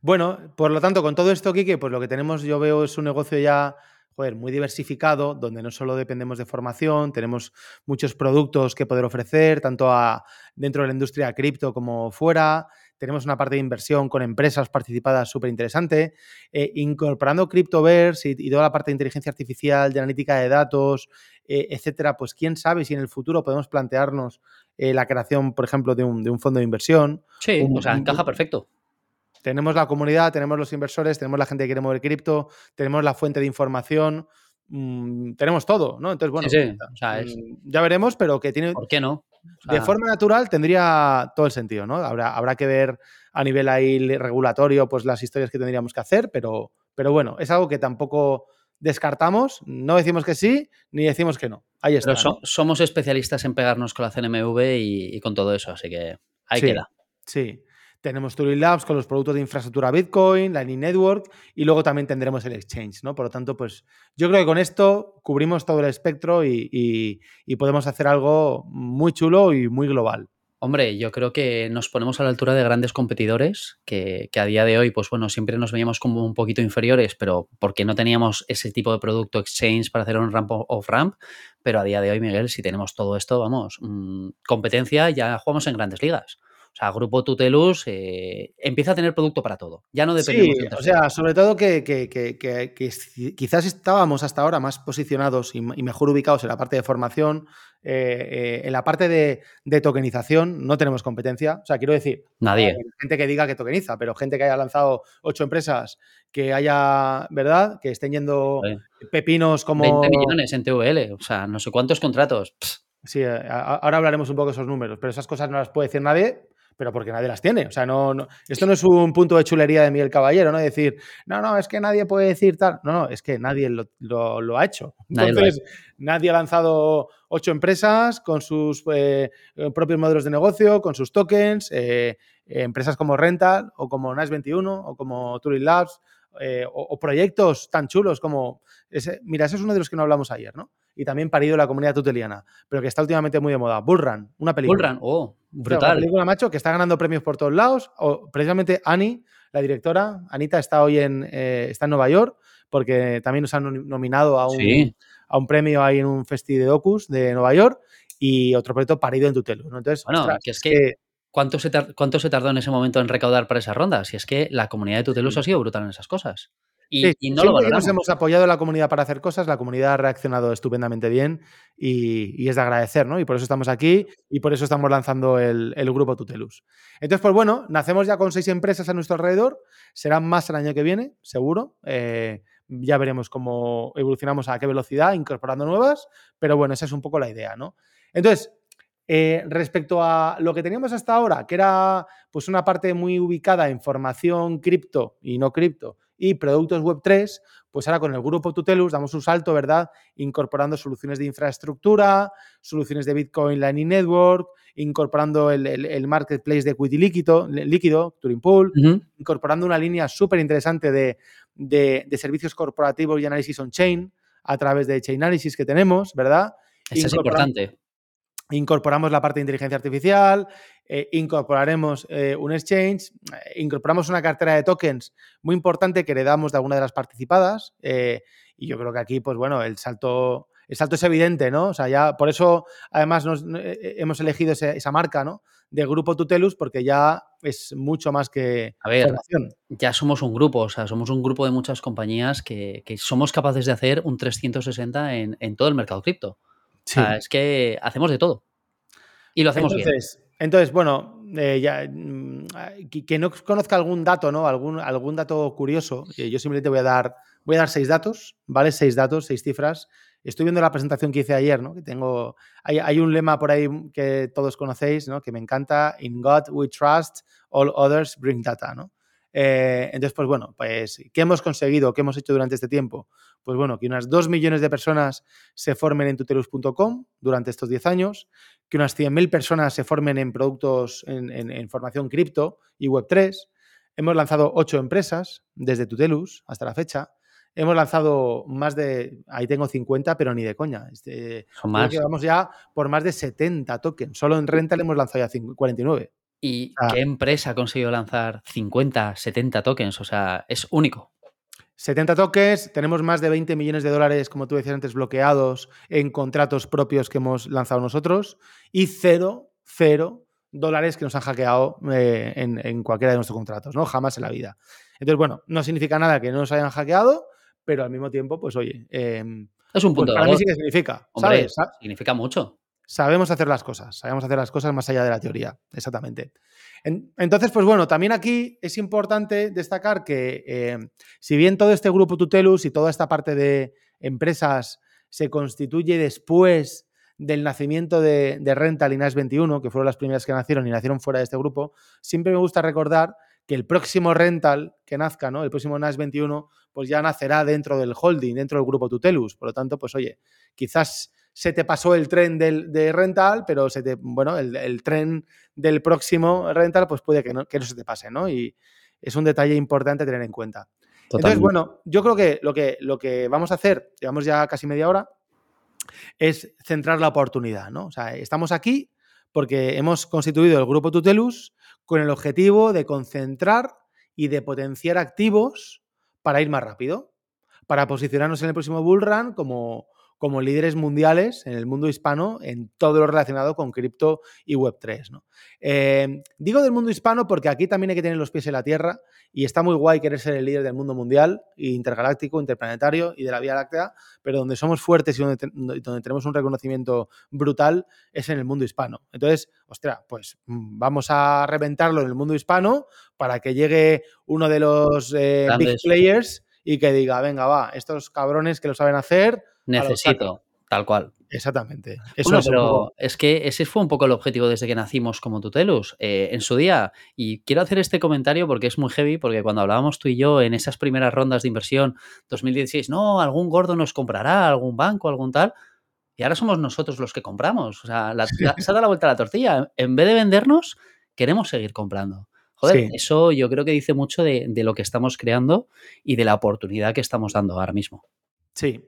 Bueno, por lo tanto, con todo esto, Kike, pues lo que tenemos, yo veo, es un negocio ya muy diversificado, donde no solo dependemos de formación, tenemos muchos productos que poder ofrecer, tanto a, dentro de la industria cripto como fuera. Tenemos una parte de inversión con empresas participadas súper interesante. Eh, incorporando CryptoVerse y, toda la parte de inteligencia artificial, de analítica de datos, eh, etcétera, pues quién sabe si en el futuro podemos plantearnos eh, la creación, por ejemplo, de un, fondo de inversión. Sí, o sea, encaja perfecto. Tenemos la comunidad, tenemos los inversores, tenemos la gente que quiere mover cripto, tenemos la fuente de información, mm, tenemos todo, ¿no? Entonces, bueno, mm, ya veremos, pero que tiene... ¿Por qué no? De forma natural tendría todo el sentido, ¿no? Habrá, habrá que ver a nivel ahí regulatorio pues las historias que tendríamos que hacer, pero, pero bueno, es algo que tampoco descartamos, no decimos que sí, ni decimos que no. Ahí está. somos especialistas en pegarnos con la CNMV y, con todo eso, así que ahí queda. Sí. Tenemos Turing Labs con los productos de infraestructura Bitcoin, Lightning Network y luego también tendremos el exchange, ¿no? Por lo tanto, pues yo creo que con esto cubrimos todo el espectro y podemos hacer algo muy chulo y muy global. Hombre, yo creo que nos ponemos a la altura de grandes competidores que, a día de hoy, pues bueno, siempre nos veíamos como un poquito inferiores, pero porque no teníamos ese tipo de producto exchange para hacer un ramp off ramp. Pero a día de hoy, Miguel, si tenemos todo esto, vamos, mm, competencia, ya jugamos en grandes ligas. O sea, Grupo Tutelus eh, empieza a tener producto para todo. Ya no dependemos sí, O sea, sobre todo que, quizás estábamos hasta ahora más posicionados y, mejor ubicados en la parte de formación. Eh, eh, en la parte de, tokenización no tenemos competencia. O sea, quiero decir, nadie. Gente que diga que tokeniza, pero gente que haya lanzado ocho empresas, que haya, ¿verdad? Que estén yendo pepinos como. 20 millones en TVL, o sea, no sé cuántos contratos. Sí, ahora hablaremos un poco de esos números, pero esas cosas no las puede decir nadie pero porque nadie las tiene. O sea, no, esto no es un punto de chulería de Miguel Caballero, ¿no? Decir, no, no, es que nadie puede decir tal. No, no, es que nadie lo, ha hecho. Entonces, nadie, ha lanzado ocho empresas con sus eh, propios modelos de negocio, con sus tokens, eh, empresas como Rental o como NAS21 o como Turing Labs. Eh, o, proyectos tan chulos como. Ese, mira, ese es uno de los que no hablamos ayer, ¿no? y también parido la comunidad tuteliana, pero que está últimamente muy de moda. Bullrun, una película. Bullrun, oh, brutal. una película, macho, que está ganando premios por todos lados. O, precisamente Annie, la directora, Anita, está hoy en, eh, está en Nueva York porque también nos han nominado a un, a un premio ahí en un festival de docus de Nueva York y otro proyecto parido en Tutelu. ¿no? Entonces, bueno, que es que, ¿cuánto, se ¿cuánto se tardó en ese momento en recaudar para esa ronda? Si es que la comunidad de Tutelus ha sido brutal en esas cosas. Y, no lo valoramos. Nos hemos apoyado a la comunidad para hacer cosas, la comunidad ha reaccionado estupendamente bien y, es de agradecer, ¿no? Y por eso estamos aquí y por eso estamos lanzando el, grupo Tutelus. Entonces, pues bueno, nacemos ya con seis empresas a nuestro alrededor, serán más el año que viene, seguro. Eh, ya veremos cómo evolucionamos a qué velocidad, incorporando nuevas, pero bueno, esa es un poco la idea, ¿no? Entonces, eh, respecto a lo que teníamos hasta ahora, que era pues una parte muy ubicada en formación cripto y no cripto y productos web 3, pues ahora con el grupo Tutelus damos un salto, ¿verdad? Incorporando soluciones de infraestructura, soluciones de Bitcoin Lightning Network, incorporando el, marketplace de equity líquido, líquido Turing Pool, incorporando una línea súper interesante de, de, servicios corporativos y análisis on-chain a través de Chainalysis que tenemos, ¿verdad? Eso es importante incorporamos la parte de inteligencia artificial, eh, incorporaremos eh, un exchange, eh, incorporamos una cartera de tokens muy importante que heredamos de alguna de las participadas y yo creo que aquí, pues bueno, el salto, el salto es evidente, ¿no? O sea, ya por eso además nos, hemos elegido esa marca, ¿no? De Grupo Tutelus porque ya es mucho más que A ver, ya somos un grupo, o sea, somos un grupo de muchas compañías que, somos capaces de hacer un 360 en, en todo el mercado cripto es que hacemos de todo. Y lo hacemos entonces, bien. Entonces, bueno, eh, ya, mm, que no conozca algún dato, ¿no? Algún, algún dato curioso. Eh, yo simplemente voy a dar, voy a dar seis datos, ¿vale? Seis datos, seis cifras. Estoy viendo la presentación que hice ayer, ¿no? Que tengo. Hay, hay un lema por ahí que todos conocéis, ¿no? Que me encanta. In God we trust, all others bring data, ¿no? Eh, entonces, pues bueno, pues, ¿qué hemos conseguido? ¿Qué hemos hecho durante este tiempo? Pues bueno, que unas 2 millones de personas se formen en tutelus.com durante estos 10 años, que unas 100.000 personas se formen en productos en, formación cripto y Web3. Hemos lanzado 8 empresas desde Tutelus hasta la fecha. Hemos lanzado más de, ahí tengo 50, pero ni de coña. Este, Son más. vamos ya por más de 70 tokens. Solo en rental hemos lanzado ya 49. ¿Y ah. qué empresa ha conseguido lanzar 50, 70 tokens? O sea, es único. 70 tokens, tenemos más de 20 millones de dólares, como tú decías antes, bloqueados en contratos propios que hemos lanzado nosotros y cero, cero dólares que nos han hackeado eh, en, cualquiera de nuestros contratos, ¿no? Jamás en la vida. Entonces, bueno, no significa nada que no nos hayan hackeado, pero al mismo tiempo, pues oye. Em, es un punto pues para mí sí que significa. ¿sabes? Significa mucho sabemos hacer las cosas, sabemos hacer las cosas más allá de la teoría, exactamente. entonces, pues bueno, también aquí es importante destacar que eh, si bien todo este grupo Tutelus y toda esta parte de empresas se constituye después del nacimiento de, Rental y NAS 21, que fueron las primeras que nacieron y nacieron fuera de este grupo, siempre me gusta recordar que el próximo Rental que nazca, ¿no? El próximo NAS 21, pues ya nacerá dentro del holding, dentro del grupo Tutelus. Por lo tanto, pues oye, quizás se te pasó el tren del, de rental, pero se te, bueno, el, tren del próximo rental, pues puede que no, que no se te pase, ¿no? Y es un detalle importante tener en cuenta. Entonces, bueno, yo creo que lo, que lo que vamos a hacer, llevamos ya casi media hora, es centrar la oportunidad, ¿no? O sea, estamos aquí porque hemos constituido el grupo Tutelus con el objetivo de concentrar y de potenciar activos para ir más rápido, para posicionarnos en el próximo bull run como, como líderes mundiales en el mundo hispano en todo lo relacionado con cripto y Web3. ¿no? Eh, digo del mundo hispano porque aquí también hay que tener los pies en la tierra y está muy guay querer ser el líder del mundo mundial, intergaláctico, interplanetario y de la Vía Láctea, pero donde somos fuertes y donde, donde tenemos un reconocimiento brutal es en el mundo hispano. Entonces, ostras, pues mm, vamos a reventarlo en el mundo hispano para que llegue uno de los eh, big players y que diga, venga, va, estos cabrones que lo saben hacer, necesito, tal cual. Exactamente. Eso es pero es que ese fue un poco el objetivo desde que nacimos como Tutelus eh, en su día. Y quiero hacer este comentario porque es muy heavy, porque cuando hablábamos tú y yo en esas primeras rondas de inversión 2016, no, algún gordo nos comprará, algún banco, algún tal. Y ahora somos nosotros los que compramos. O sea, se ha dado la vuelta a la tortilla. En vez de vendernos, queremos seguir comprando. Joder, eso yo creo que dice mucho de, de lo que estamos creando y de la oportunidad que estamos dando ahora mismo. Sí,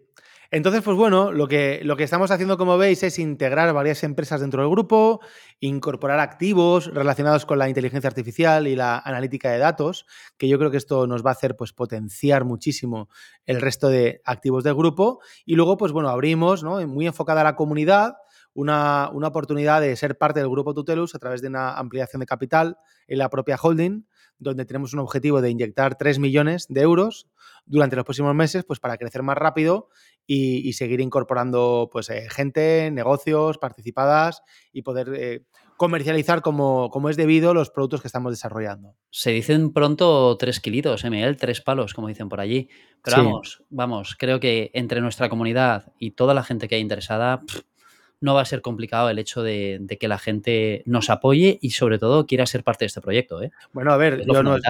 entonces, pues bueno, lo que, lo que estamos haciendo, como veis, es integrar varias empresas dentro del grupo, incorporar activos relacionados con la inteligencia artificial y la analítica de datos, que yo creo que esto nos va a hacer pues, potenciar muchísimo el resto de activos del grupo. Y luego, pues bueno, abrimos, ¿no? Muy enfocada a la comunidad, una, una, oportunidad de ser parte del grupo Tutelus a través de una ampliación de capital en la propia holding, donde tenemos un objetivo de inyectar 3 millones de euros durante los próximos meses, pues para crecer más rápido y, y seguir incorporando pues, eh, gente, negocios, participadas y poder eh, comercializar como, como, es debido los productos que estamos desarrollando. Se dicen pronto tres kilitos, ML, tres palos, como dicen por allí. Pero sí. vamos, vamos, creo que entre nuestra comunidad y toda la gente que hay interesada, pff, no va a ser complicado el hecho de, de, que la gente nos apoye y sobre todo quiera ser parte de este proyecto. ¿eh? Bueno, a ver, yo no es,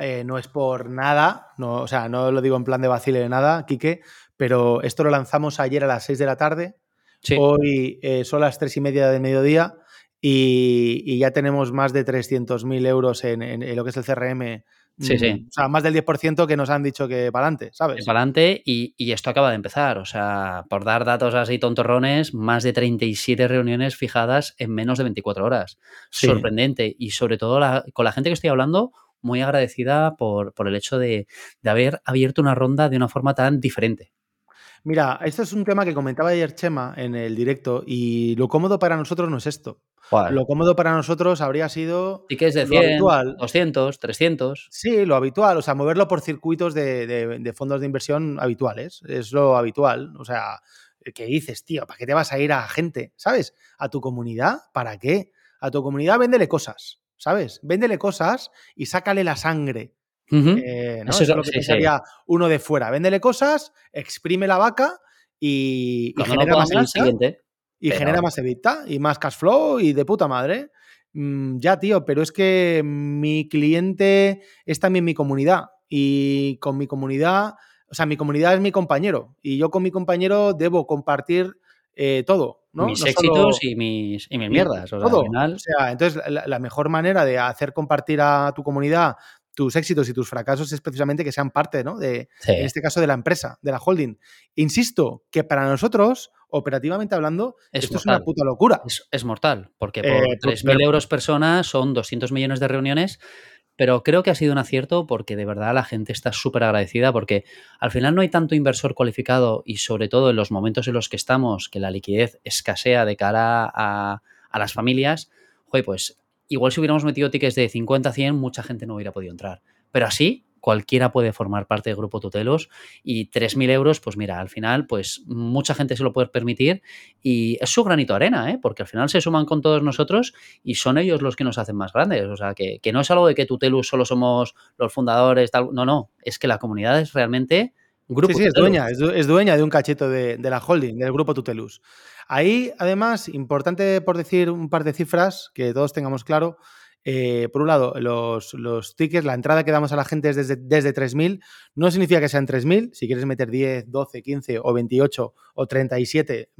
eh, no es, por nada, no, o sea, no lo digo en plan de vacile de nada, Quique, pero esto lo lanzamos ayer a las 6 de la tarde, sí. hoy eh, son las 3 y media de mediodía y, y ya tenemos más de 300.000 euros en, en, en, lo que es el CRM Sí, sí. O sea, más del 10% que nos han dicho que para adelante, ¿sabes? Para adelante y, y, esto acaba de empezar. O sea, por dar datos así tontorrones, más de 37 reuniones fijadas en menos de 24 horas. Sí. Sorprendente. Y sobre todo la, con la gente que estoy hablando, muy agradecida por, por el hecho de, de haber abierto una ronda de una forma tan diferente. Mira, esto es un tema que comentaba ayer Chema en el directo y lo cómodo para nosotros no es esto. Lo cómodo para nosotros habría sido ¿Y qué es de 100, habitual. 200, 300. Sí, lo habitual, o sea, moverlo por circuitos de, de, de, fondos de inversión habituales, es lo habitual. O sea, ¿qué dices, tío? ¿Para qué te vas a ir a gente? ¿Sabes? ¿A tu comunidad? ¿Para qué? A tu comunidad véndele cosas, ¿sabes? Véndele cosas y sácale la sangre. Uh -huh. eh, ¿no? Eso, Eso, es lo que sí, pensaría sí. uno de fuera. Véndele cosas, exprime la vaca y, y genera más siguiente. Y pero... genera más evita y más cash flow y de puta madre. Mm, ya, tío, pero es que mi cliente es también mi comunidad. Y con mi comunidad, o sea, mi comunidad es mi compañero. Y yo con mi compañero debo compartir eh, todo. ¿no? Mis no éxitos solo... y, mis, y mis mierdas. O sea, todo. Final... O sea, entonces, la, la, mejor manera de hacer compartir a tu comunidad tus éxitos y tus fracasos es precisamente que sean parte, ¿no? De, sí. en este caso, de la empresa, de la holding. Insisto, que para nosotros, operativamente hablando, es esto mortal. es una puta locura. Es, es mortal, porque por eh, 3.000 pero... euros persona son 200 millones de reuniones, pero creo que ha sido un acierto porque de verdad la gente está súper agradecida porque al final no hay tanto inversor cualificado y sobre todo en los momentos en los que estamos, que la liquidez escasea de cara a, a las familias, pues igual si hubiéramos metido tickets de 50 a 100, mucha gente no hubiera podido entrar. Pero así, cualquiera puede formar parte del grupo Tutelos y 3.000 euros, pues mira, al final, pues mucha gente se lo puede permitir y es su granito de arena, ¿eh? porque al final se suman con todos nosotros y son ellos los que nos hacen más grandes. O sea, que, que no es algo de que Tutelus solo somos los fundadores, tal. No, no, es que la comunidad es realmente Grupo sí, sí, es dueña, es, es, dueña de un cachito de, de, la holding, del grupo Tutelus. Ahí, además, importante por decir un par de cifras que todos tengamos claro. Eh, por un lado, los, los, tickets, la entrada que damos a la gente es desde, desde 3.000. No significa que sean 3.000. Si quieres meter 10, 12, 15 o 28 o 37,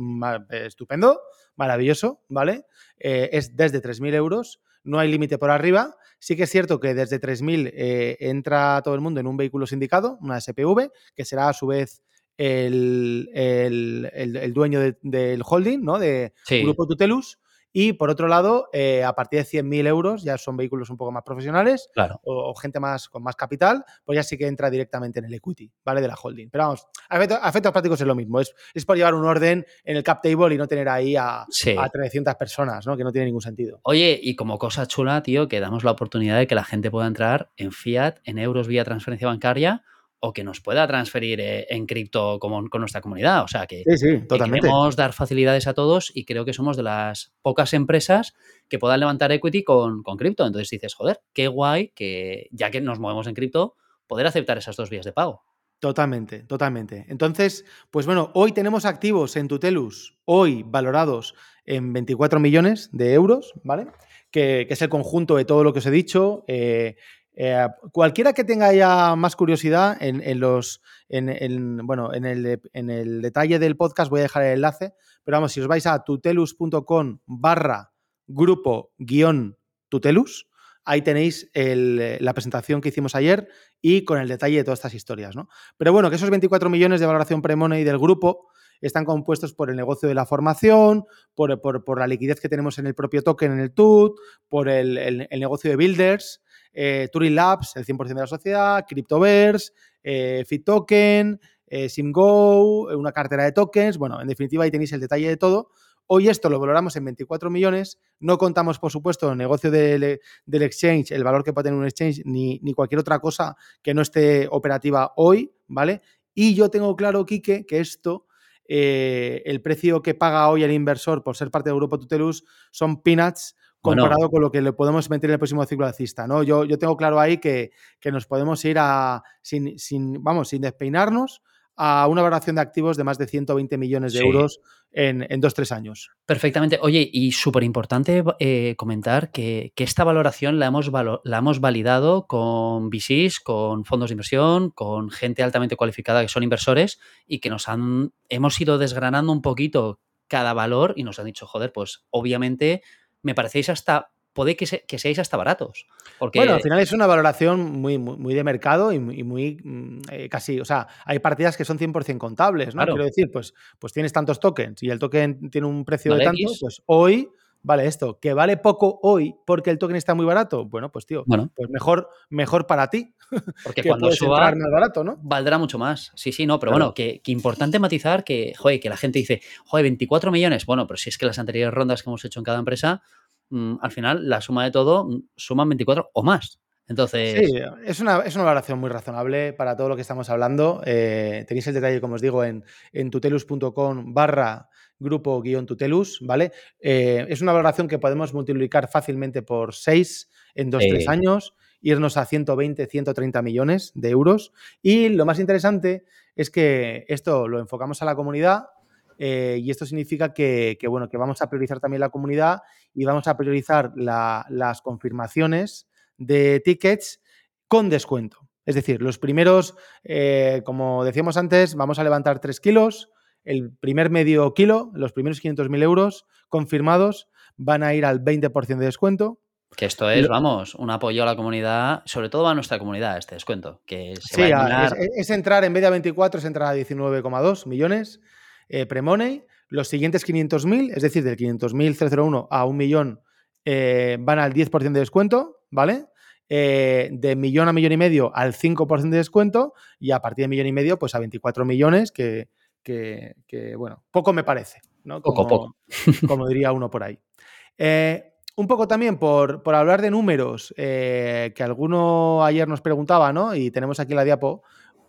estupendo, maravilloso, ¿vale? Eh, es desde 3.000 euros. No hay límite por arriba. Sí que es cierto que desde 3.000 eh, entra todo el mundo en un vehículo sindicado, una SPV, que será a su vez el, el, el, el dueño de, del holding, ¿no? De sí. Grupo Tutelus. Y por otro lado, eh, a partir de 100.000 euros, ya son vehículos un poco más profesionales claro. o, o, gente más con más capital, pues ya sí que entra directamente en el equity, ¿vale? De la holding. Pero vamos, a efectos, a efectos prácticos es lo mismo, es, es, por llevar un orden en el cap table y no tener ahí a, sí. a 300 personas, ¿no? Que no tiene ningún sentido. Oye, y como cosa chula, tío, que damos la oportunidad de que la gente pueda entrar en fiat, en euros vía transferencia bancaria o que nos pueda transferir eh, en cripto con, con, nuestra comunidad. O sea, que, sí, sí, totalmente. queremos dar facilidades a todos y creo que somos de las pocas empresas que puedan levantar equity con, con cripto. Entonces dices, joder, qué guay que ya que nos movemos en cripto, poder aceptar esas dos vías de pago. Totalmente, totalmente. Entonces, pues bueno, hoy tenemos activos en Tutelus, hoy valorados en 24 millones de euros, ¿vale? Que, que es el conjunto de todo lo que os he dicho. Eh, eh, cualquiera que tenga ya más curiosidad en, los, en, en, bueno, en el, en el detalle del podcast voy a dejar el enlace, pero vamos, si os vais a tutelus.com barra grupo guion tutelus, ahí tenéis el, la presentación que hicimos ayer y con el detalle de todas estas historias, ¿no? Pero bueno, que esos 24 millones de valoración pre-money del grupo están compuestos por el negocio de la formación, por, por, la liquidez que tenemos en el propio token, en el TUT, por el, el negocio de builders, eh, Turing Labs, el 100% de la sociedad, Cryptoverse, eh, FitToken, eh, SimGo, una cartera de tokens. Bueno, en definitiva, ahí tenéis el detalle de todo. Hoy esto lo valoramos en 24 millones, no contamos, por supuesto, el negocio del, del exchange, el valor que puede tener un exchange, ni, ni, cualquier otra cosa que no esté operativa hoy, ¿vale? Y yo tengo claro, Quique, que esto, eh, el precio que paga hoy el inversor por ser parte del grupo Tutelus son peanuts comparado con lo que le podemos meter en el próximo ciclo alcista, ¿no? Yo, yo tengo claro ahí que, que nos podemos ir a, sin, sin, vamos, sin despeinarnos, a una valoración de activos de más de 120 millones de sí. euros en, en, dos, tres años. Perfectamente. Oye, y súper importante eh, comentar que, que, esta valoración la hemos, valo la hemos validado con VCs, con fondos de inversión, con gente altamente cualificada que son inversores y que nos han, hemos ido desgranando un poquito cada valor y nos han dicho, joder, pues obviamente me parecéis hasta puede que, se, que, seáis hasta baratos. Porque... Bueno, al final es una valoración muy, muy, muy de mercado y muy, muy eh, casi, o sea, hay partidas que son 100% contables, ¿no? Claro. Quiero decir, pues, pues tienes tantos tokens y el token tiene un precio de tanto, X. pues hoy vale esto, que vale poco hoy porque el token está muy barato. Bueno, pues tío, bueno. pues mejor, mejor para ti. [LAUGHS] Porque cuando suba más barato, ¿no? valdrá mucho más. Sí, sí, no, pero claro. bueno, que, que, importante matizar que, joder, que la gente dice, joder, 24 millones. Bueno, pero si es que las anteriores rondas que hemos hecho en cada empresa Mm, al final la suma de todo mm, suman 24 o más. Entonces. Sí, es una, es una valoración muy razonable para todo lo que estamos hablando. Eh, tenéis el detalle, como os digo, en, en tutelus.com barra grupo guion tutelus, ¿vale? Eh, es una valoración que podemos multiplicar fácilmente por 6 en 2-3 sí. años, irnos a 120, 130 millones de euros. Y lo más interesante es que esto lo enfocamos a la comunidad, eh, y esto significa que, que, bueno, que vamos a priorizar también la comunidad y vamos a priorizar la, las confirmaciones de tickets con descuento. Es decir, los primeros, eh, como decíamos antes, vamos a levantar 3 kilos, el primer medio kilo, los primeros 500.000 euros confirmados van a ir al 20% de descuento. Que esto es, vamos, un apoyo a la comunidad, sobre todo a nuestra comunidad, este descuento. Que se sí, va a es, es, entrar en vez de a 24, es entrar a 19,2 millones eh, pre-money. Los siguientes 500.000, es decir, del 500.000 a un millón, eh, van al 10% de descuento, ¿vale? Eh, de millón a millón y medio al 5% de descuento y a partir de millón y medio, pues a 24 millones, que, que, que bueno, poco me parece, ¿no? Como, poco, poco. [LAUGHS] como diría uno por ahí. Eh, un poco también por, por hablar de números, eh, que alguno ayer nos preguntaba, ¿no? Y tenemos aquí la diapo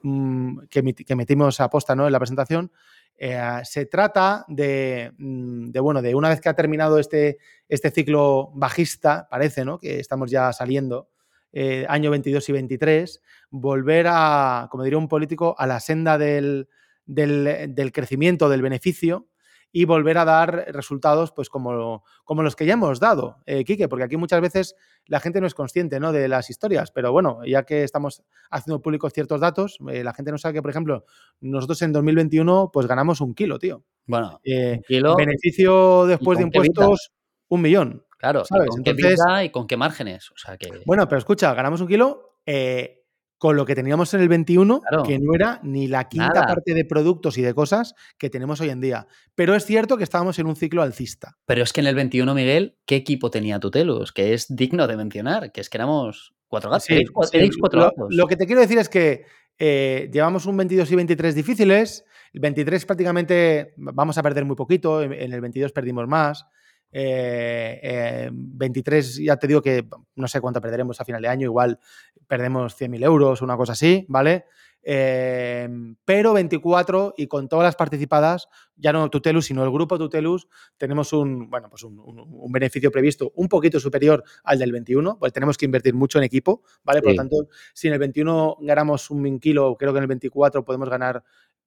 mmm, que, que, metimos a posta, ¿no? En la presentación. Eh, se trata de, mm, de, bueno, de una vez que ha terminado este, este ciclo bajista, parece, ¿no? Que estamos ya saliendo, eh, año 22 y 23, volver a, como diría un político, a la senda del, del, del crecimiento, del beneficio, y volver a dar resultados pues como, como los que ya hemos dado, eh, Quique, porque aquí muchas veces la gente no es consciente ¿no? de las historias, pero bueno, ya que estamos haciendo públicos ciertos datos, eh, la gente no sabe que, por ejemplo, nosotros en 2021 pues ganamos un kilo, tío. Bueno, eh, un kilo, beneficio después de impuestos, un millón. Claro, ¿sabes? ¿y con, Entonces, qué y con qué márgenes. O sea que... Bueno, pero escucha, ganamos un kilo eh, con lo que teníamos en el 21, claro. que no era ni la quinta Nada. parte de productos y de cosas que tenemos hoy en día. Pero es cierto que estábamos en un ciclo alcista. Pero es que en el 21, Miguel, ¿qué equipo tenía Tutelus? Que es digno de mencionar, que es que éramos cuatro gatos. Sí, sí. cuatro lo, gatos. Lo que te quiero decir es que eh, llevamos un 22 y 23 difíciles. El 23 prácticamente vamos a perder muy poquito, en el 22 perdimos más. Eh, eh, 23, ya te digo que no sé cuánto perderemos a final de año, igual perdemos 100.000 euros, una cosa así, ¿vale? Eh, pero 24 y con todas las participadas, ya no Tutelus, sino el grupo Tutelus, tenemos un, bueno, pues un, un, un, beneficio previsto un poquito superior al del 21, pues tenemos que invertir mucho en equipo, ¿vale? Sí. Por lo tanto, si en el 21 ganamos un kilo, creo que en el 24 podemos ganar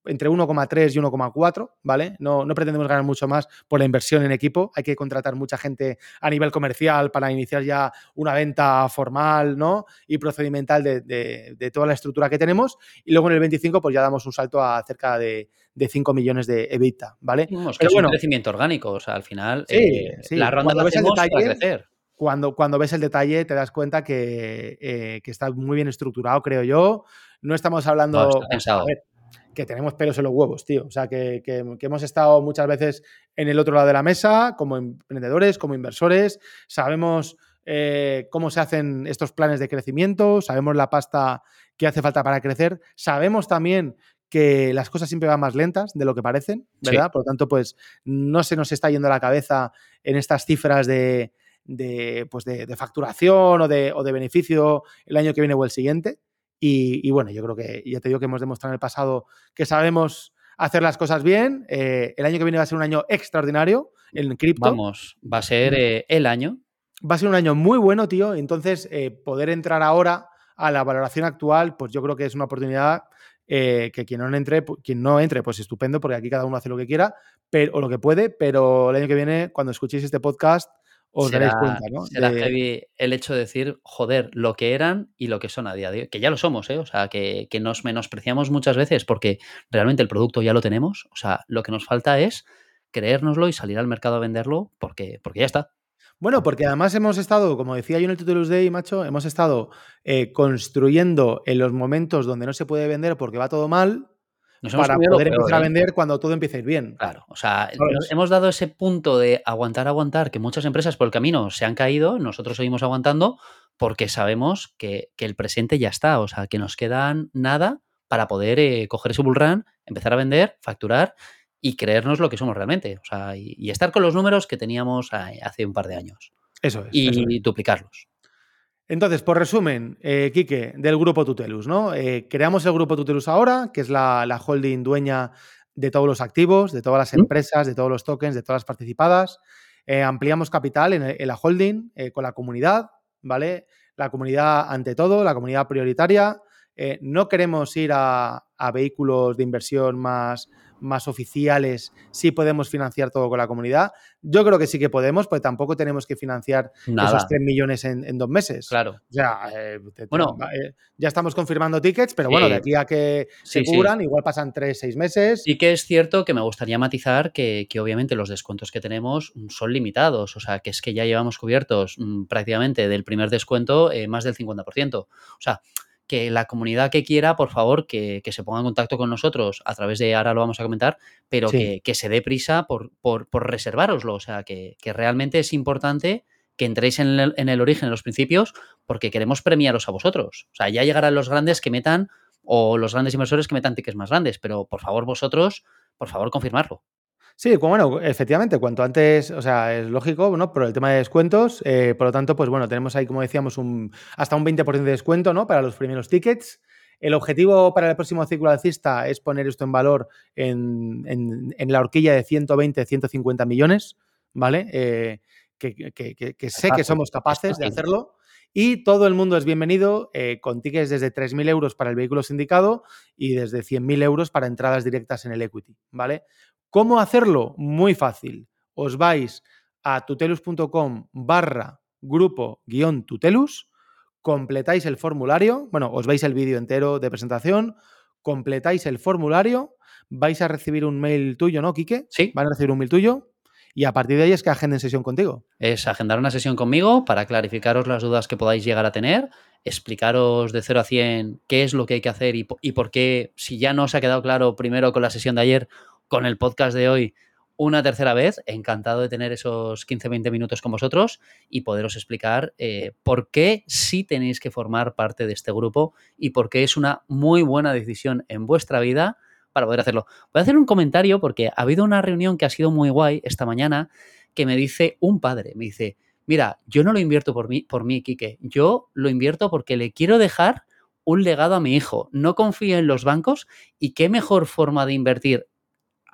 entre 1,3 y 1,4, ¿vale? No, no, pretendemos ganar mucho más por la inversión en equipo. Hay que contratar mucha gente a nivel comercial para iniciar ya una venta formal, ¿no? Y procedimental de, de, de toda la estructura que tenemos. Y luego en el 25, pues ya damos un salto a cerca de, de 5 millones de EBITDA, ¿vale? Vamos, Pero es bueno, un crecimiento orgánico, o sea, al final sí, eh, sí. la ronda la hacemos detalle, para crecer. Cuando, cuando ves el detalle te das cuenta que, eh, que está muy bien estructurado, creo yo. No estamos hablando... No, está pensado. A ver, que tenemos pelos en los huevos, tío. O sea, que, que, que, hemos estado muchas veces en el otro lado de la mesa, como emprendedores, como inversores, sabemos eh, cómo se hacen estos planes de crecimiento, sabemos la pasta que hace falta para crecer, sabemos también que las cosas siempre van más lentas de lo que parecen, ¿verdad? Por lo tanto, pues no se nos está yendo la cabeza en estas cifras de, pues de, facturación o de, o de, beneficio el año que viene o el siguiente. Y, bueno, yo creo que ya te digo que hemos demostrado en el pasado que sabemos hacer las cosas bien. Eh, el año que viene va a ser un año extraordinario en cripto. Vamos, va a ser eh, el año. Va a ser un año muy bueno, tío. Entonces, eh, poder entrar ahora a la valoración actual, pues yo creo que es una oportunidad que quien no entre, quien no entre, pues estupendo, porque aquí cada uno hace lo que quiera pero, o lo que puede, pero el año que viene, cuando escuchéis este podcast, os daréis cuenta, ¿no? Será el hecho de decir, joder, lo que eran y lo que son a día de hoy, que ya lo somos, ¿eh? O sea, que, nos menospreciamos muchas veces porque realmente el producto ya lo tenemos, o sea, lo que nos falta es creérnoslo y salir al mercado a venderlo porque, porque ya está. Bueno, porque además hemos estado, como decía yo en el Tutorials Day, macho, hemos estado eh, construyendo en los momentos donde no se puede vender porque va todo mal, para poder empezar a ¿eh? vender cuando todo empiece a ir bien. Claro, o sea, hemos dado ese punto de aguantar, aguantar, que muchas empresas por el camino se han caído, nosotros seguimos aguantando porque sabemos que, el presente ya está, o sea, que nos quedan nada para poder eh, coger ese bull run, empezar a vender, facturar y creernos lo que somos realmente, o sea, y, estar con los números que teníamos hace un par de años. Eso es. Y duplicarlos. Entonces, por resumen, eh, Quique, del grupo Tutelus, ¿no? Eh, creamos el grupo Tutelus ahora, que es la, holding dueña de todos los activos, de todas las empresas, de todos los tokens, de todas las participadas. Eh, ampliamos capital en, la holding eh, con la comunidad, ¿vale? La comunidad ante todo, la comunidad prioritaria. No queremos ir a, a vehículos de inversión más, más oficiales sí podemos financiar todo con la comunidad. Yo creo que sí que podemos, pues tampoco tenemos que financiar esos 3 millones en, dos meses. Claro. O sea, eh, bueno, eh, ya estamos confirmando tickets, pero bueno, de aquí a que se curan, igual pasan 3, 6 meses. Y que es cierto que me gustaría matizar que, obviamente los descuentos que tenemos son limitados. O sea, que es que ya llevamos cubiertos mm, prácticamente del primer descuento eh, más del 50%. O sea, que la comunidad que quiera, por favor, que, se ponga en contacto con nosotros a través de, ahora lo vamos a comentar, pero que, se dé prisa por, por, reservároslo. O sea, que, realmente es importante que entréis en el, en el, origen, en los principios, porque queremos premiaros a vosotros. O sea, ya llegarán los grandes que metan, o los grandes inversores que metan tickets más grandes, pero por favor vosotros, por favor confirmarlo. Sí, bueno, efectivamente, cuanto antes, o sea, es lógico, ¿no? Por el tema de descuentos, eh, por lo tanto, pues bueno, tenemos ahí, como decíamos, un, hasta un 20% de descuento, ¿no? Para los primeros tickets. El objetivo para el próximo ciclo alcista es poner esto en valor en, la horquilla de 120, 150 millones, ¿vale? Eh, que, sé que somos capaces de hacerlo. Y todo el mundo es bienvenido eh, con tickets desde 3.000 euros para el vehículo sindicado y desde 100.000 euros para entradas directas en el equity, ¿vale? ¿Cómo hacerlo? Muy fácil. Os vais a tutelus.com barra grupo guion tutelus, completáis el formulario, bueno, os veis el vídeo entero de presentación, completáis el formulario, vais a recibir un mail tuyo, ¿no, Quique? Sí. Van a recibir un mail tuyo y a partir de ahí es que agenden sesión contigo. Es agendar una sesión conmigo para clarificaros las dudas que podáis llegar a tener, explicaros de 0 a 100 qué es lo que hay que hacer y, y por qué, si ya no os ha quedado claro primero con la sesión de ayer, con el podcast de hoy una tercera vez. Encantado de tener esos 15-20 minutos con vosotros y poderos explicar eh, por qué sí tenéis que formar parte de este grupo y por qué es una muy buena decisión en vuestra vida para poder hacerlo. Voy a hacer un comentario porque ha habido una reunión que ha sido muy guay esta mañana que me dice un padre, me dice, mira, yo no lo invierto por mí, por mí, Quique, yo lo invierto porque le quiero dejar un legado a mi hijo. No confío en los bancos y qué mejor forma de invertir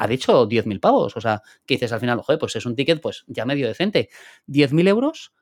ha dicho 10.000 pavos. O sea, que dices al final, ojo, pues es un ticket pues ya medio decente. 10.000 euros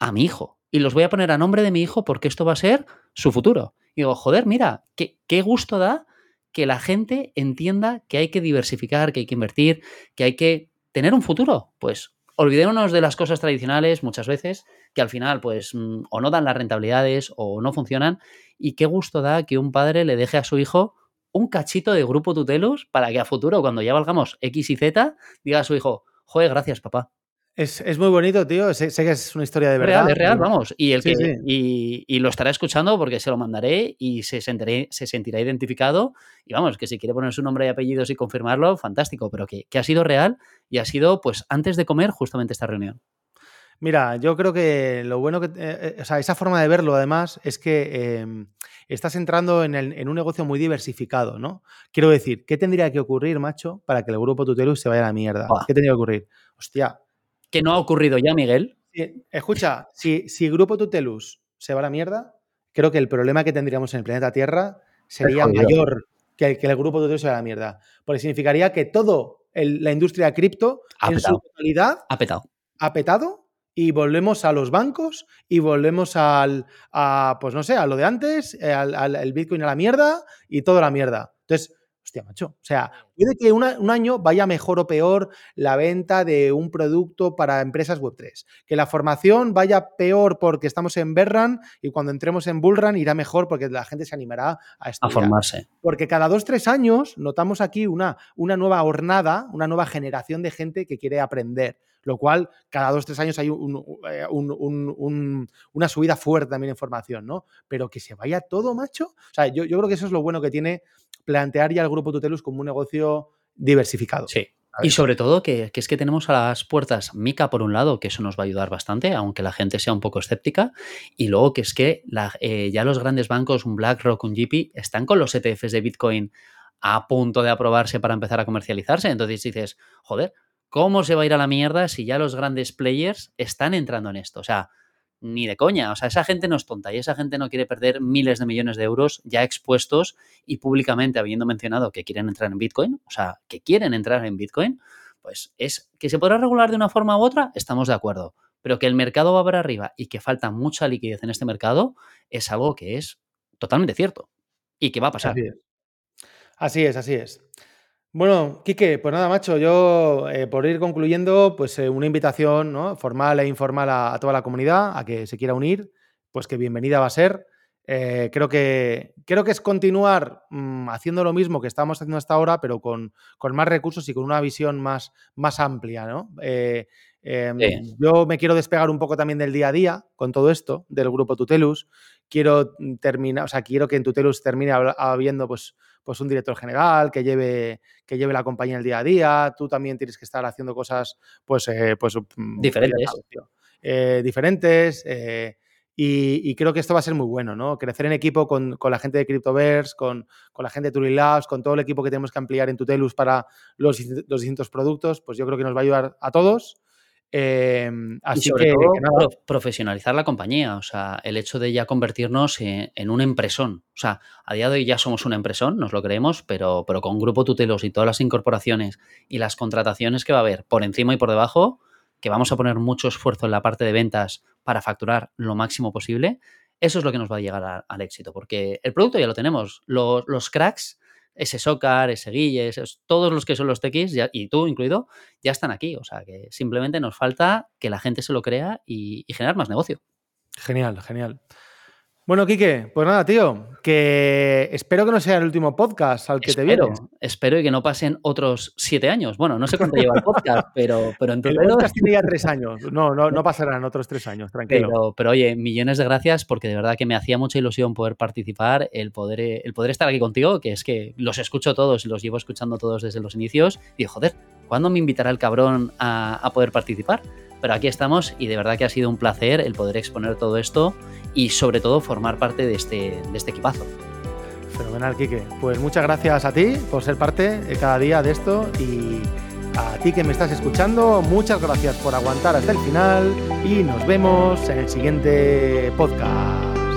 a mi hijo. Y los voy a poner a nombre de mi hijo porque esto va a ser su futuro. Y digo, joder, mira, qué, qué gusto da que la gente entienda que hay que diversificar, que hay que invertir, que hay que tener un futuro. Pues olvidémonos de las cosas tradicionales muchas veces, que al final pues mm, o no dan las rentabilidades o no funcionan. Y qué gusto da que un padre le deje a su hijo un cachito de grupo tutelos para que a futuro, cuando ya valgamos X y Z, diga a su hijo, joder, gracias, papá. Es, muy bonito, tío. Sé, que es una historia de verdad. Real, es real, vamos. Y, el que, Y, lo estará escuchando porque se lo mandaré y se, se sentirá identificado. Y vamos, que si quiere poner su nombre y apellidos y confirmarlo, fantástico. Pero que, que ha sido real y ha sido, pues, antes de comer justamente esta reunión. Mira, yo creo que lo bueno que. Eh, eh, o sea, esa forma de verlo, además, es que em, estás entrando en, un negocio muy diversificado, ¿no? Quiero decir, ¿qué tendría que ocurrir, macho, para que el grupo Tutelus se vaya a la mierda? ¿Qué tendría que ocurrir? Hostia. ¿Que no ha ocurrido ya, Miguel? escucha, si, si Grupo Tutelus se va a la mierda, creo que el problema que tendríamos en el planeta Tierra sería mayor que, que, el Grupo Tutelus se vaya a la mierda. Porque significaría que todo la industria cripto en su totalidad ha petado. Ha petado y volvemos a los bancos y volvemos al, a, pues no sé, a lo de antes, eh, al, Bitcoin a la mierda y toda la mierda. Entonces, hostia, macho, o sea, puede que un año vaya mejor o peor la venta de un producto para empresas Web3, que la formación vaya peor porque estamos en Berran y cuando entremos en Bullrun irá mejor porque la gente se animará a estudiar. A formarse. Porque cada dos, tres años notamos aquí una, una nueva jornada, una nueva generación de gente que quiere aprender lo cual cada dos, tres años hay eh, una subida fuerte también en formación, ¿no? Pero que se vaya todo, macho. O sea, yo, creo que eso es lo bueno que tiene plantear ya el grupo Tutelus como un negocio diversificado. Sí. Y sobre todo que, es que tenemos a las puertas Mica por un lado, que eso nos va a ayudar bastante, aunque la gente sea un poco escéptica, y luego que es que eh, ya los grandes bancos, un BlackRock, un GP, están con los ETFs de Bitcoin a punto de aprobarse para empezar a comercializarse. Entonces dices, joder, ¿Cómo se va a ir a la mierda si ya los grandes players están entrando en esto? O sea, ni de coña. O sea, esa gente no es tonta y esa gente no quiere perder miles de millones de euros ya expuestos y públicamente habiendo mencionado que quieren entrar en Bitcoin, o sea, que quieren entrar en Bitcoin, pues es que se podrá regular de una forma u otra, estamos de acuerdo. Pero que el mercado va para arriba y que falta mucha liquidez en este mercado es algo que es totalmente cierto y que va a pasar. Así es, así es. Bueno, Quique, pues nada, macho, yo eh, por ir concluyendo, pues eh, una invitación ¿no? formal e informal a, toda la comunidad a que se quiera unir, pues que bienvenida va a ser. Eh, creo, que, creo que es continuar mm, haciendo lo mismo que estamos haciendo hasta ahora, pero con, más recursos y con una visión más, más amplia. ¿no? Em, yo me quiero despegar un poco también del día a día con todo esto, del grupo Tutelus. Quiero terminar, o sea, quiero que en Tutelus termine habiendo pues pues un director general que lleve, que lleve la compañía el día a día, tú también tienes que estar haciendo cosas pues, eh, pues mm, diferentes. Eh, diferentes eh, y, creo que esto va a ser muy bueno, ¿no? Crecer en equipo con, la gente de Cryptoverse, con, con, la gente de Turing Labs, con todo el equipo que tenemos que ampliar en Tutelus para los, los distintos productos, pues yo creo que nos va a ayudar a todos Em, así que, profesionalizar la compañía, o sea, el hecho de ya convertirnos en, un empresón. O sea, a día de hoy ya somos una empresón, nos lo creemos, pero, pero con Grupo Tutelos y todas las incorporaciones y las contrataciones que va a haber por encima y por debajo, que vamos a poner mucho esfuerzo en la parte de ventas para facturar lo máximo posible, eso es lo que nos va a llegar al éxito, porque el producto ya lo tenemos. Los, los cracks ese Socar, ese Guille, todos los que son los tequis, y tú incluido, ya están aquí. O sea que simplemente nos falta que la gente se lo crea y generar más negocio. Genial, genial. Bueno, Quique, pues nada, tío, que espero que no sea el último podcast al que te vienes. Espero y que no pasen otros siete años. Bueno, no sé cuánto lleva el podcast, [LAUGHS] pero, pero en El podcast tiene ya tres años. No, no, no pasarán otros tres años, tranquilo. Pero, pero, oye, millones de gracias porque de verdad que me hacía mucha ilusión poder participar, el poder, el poder estar aquí contigo, que es que los escucho todos, los llevo escuchando todos desde los inicios. Y joder, ¿cuándo me invitará el cabrón a, poder participar? Pero aquí estamos y de verdad que ha sido un placer el poder exponer todo esto y sobre todo formar parte de este, de este equipazo. Fenomenal, Quique. Pues muchas gracias a ti por ser parte cada día de esto y a ti que me estás escuchando, muchas gracias por aguantar hasta el final y nos vemos en el siguiente podcast.